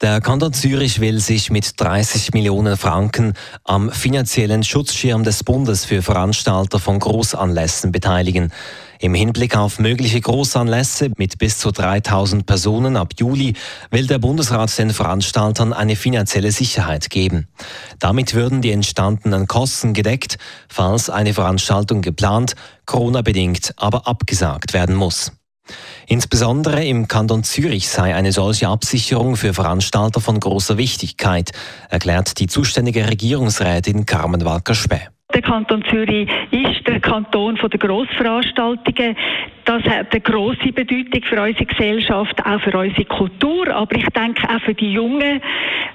Der Kanton Zürich will sich mit 30 Millionen Franken am finanziellen Schutzschirm des Bundes für Veranstalter von Großanlässen beteiligen. Im Hinblick auf mögliche Großanlässe mit bis zu 3000 Personen ab Juli will der Bundesrat den Veranstaltern eine finanzielle Sicherheit geben. Damit würden die entstandenen Kosten gedeckt, falls eine Veranstaltung geplant, Corona-bedingt aber abgesagt werden muss. Insbesondere im Kanton Zürich sei eine solche Absicherung für Veranstalter von großer Wichtigkeit, erklärt die zuständige Regierungsrätin Carmen Walker-Späh. Der Kanton Zürich ist der Kanton der Grossveranstaltungen. Das hat eine grosse Bedeutung für unsere Gesellschaft, auch für unsere Kultur, aber ich denke auch für die Jungen,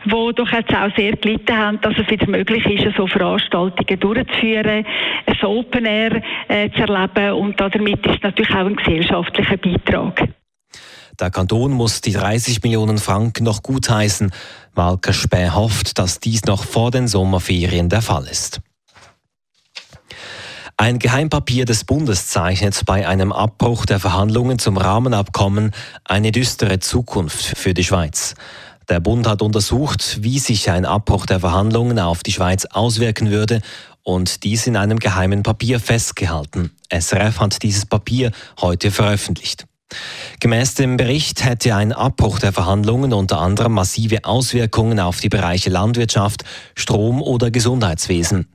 die doch jetzt auch sehr gelitten haben, dass es wieder möglich ist, so Veranstaltungen durchzuführen, ein Open Air äh, zu erleben und damit ist natürlich auch ein gesellschaftlicher Beitrag. Der Kanton muss die 30 Millionen Franken noch gutheißen. Walker Späh hofft, dass dies noch vor den Sommerferien der Fall ist. Ein Geheimpapier des Bundes zeichnet bei einem Abbruch der Verhandlungen zum Rahmenabkommen eine düstere Zukunft für die Schweiz. Der Bund hat untersucht, wie sich ein Abbruch der Verhandlungen auf die Schweiz auswirken würde und dies in einem geheimen Papier festgehalten. SRF hat dieses Papier heute veröffentlicht. Gemäß dem Bericht hätte ein Abbruch der Verhandlungen unter anderem massive Auswirkungen auf die Bereiche Landwirtschaft, Strom oder Gesundheitswesen.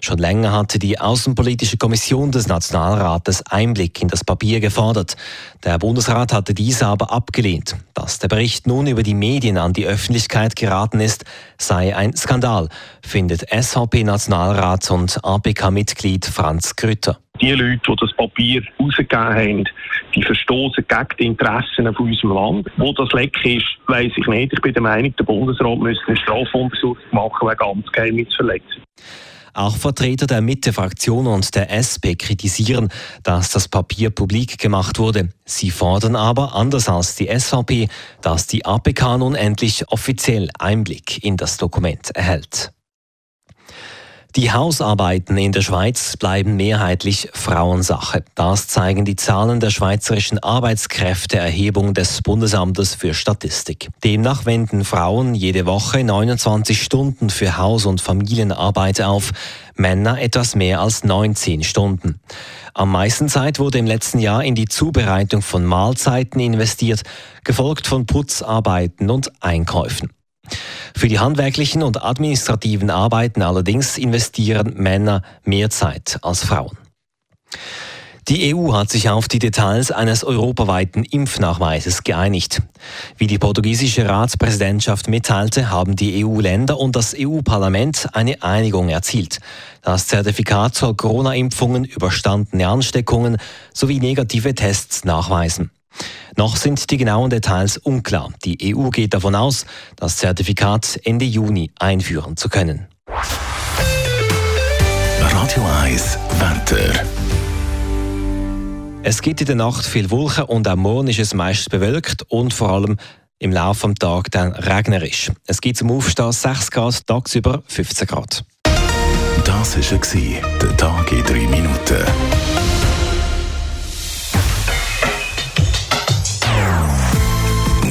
Schon länger hatte die Außenpolitische Kommission des Nationalrates Einblick in das Papier gefordert. Der Bundesrat hatte dies aber abgelehnt. Dass der Bericht nun über die Medien an die Öffentlichkeit geraten ist, sei ein Skandal, findet SVP-Nationalrat und APK-Mitglied Franz Grütter die Leute, die das Papier herausgegeben haben, die verstoßen gegen die Interessen von unserem Land. Wo das Leck ist, weiss ich nicht. Ich bin der Meinung, der Bundesrat müsste eine Strafuntersuchung machen wegen Amtsgeheimnisverletzung. Auch Vertreter der Mitte-Fraktion und der SP kritisieren, dass das Papier publik gemacht wurde. Sie fordern aber, anders als die SVP, dass die APK nun endlich offiziell Einblick in das Dokument erhält. Die Hausarbeiten in der Schweiz bleiben mehrheitlich Frauensache. Das zeigen die Zahlen der Schweizerischen Arbeitskräfteerhebung des Bundesamtes für Statistik. Demnach wenden Frauen jede Woche 29 Stunden für Haus- und Familienarbeit auf, Männer etwas mehr als 19 Stunden. Am meisten Zeit wurde im letzten Jahr in die Zubereitung von Mahlzeiten investiert, gefolgt von Putzarbeiten und Einkäufen. Für die handwerklichen und administrativen Arbeiten allerdings investieren Männer mehr Zeit als Frauen. Die EU hat sich auf die Details eines europaweiten Impfnachweises geeinigt. Wie die portugiesische Ratspräsidentschaft mitteilte, haben die EU-Länder und das EU-Parlament eine Einigung erzielt. Das Zertifikat soll Corona-Impfungen, überstandene Ansteckungen sowie negative Tests nachweisen. Noch sind die genauen Details unklar. Die EU geht davon aus, das Zertifikat Ende Juni einführen zu können. Radio 1 Wetter. Es gibt in der Nacht viel Wolken und am Morgen ist es meist bewölkt und vor allem im Laufe des Tages dann regnerisch. Es gibt zum Aufstehen 6 Grad, tagsüber 15 Grad. Das war der Tag in 3 Minuten.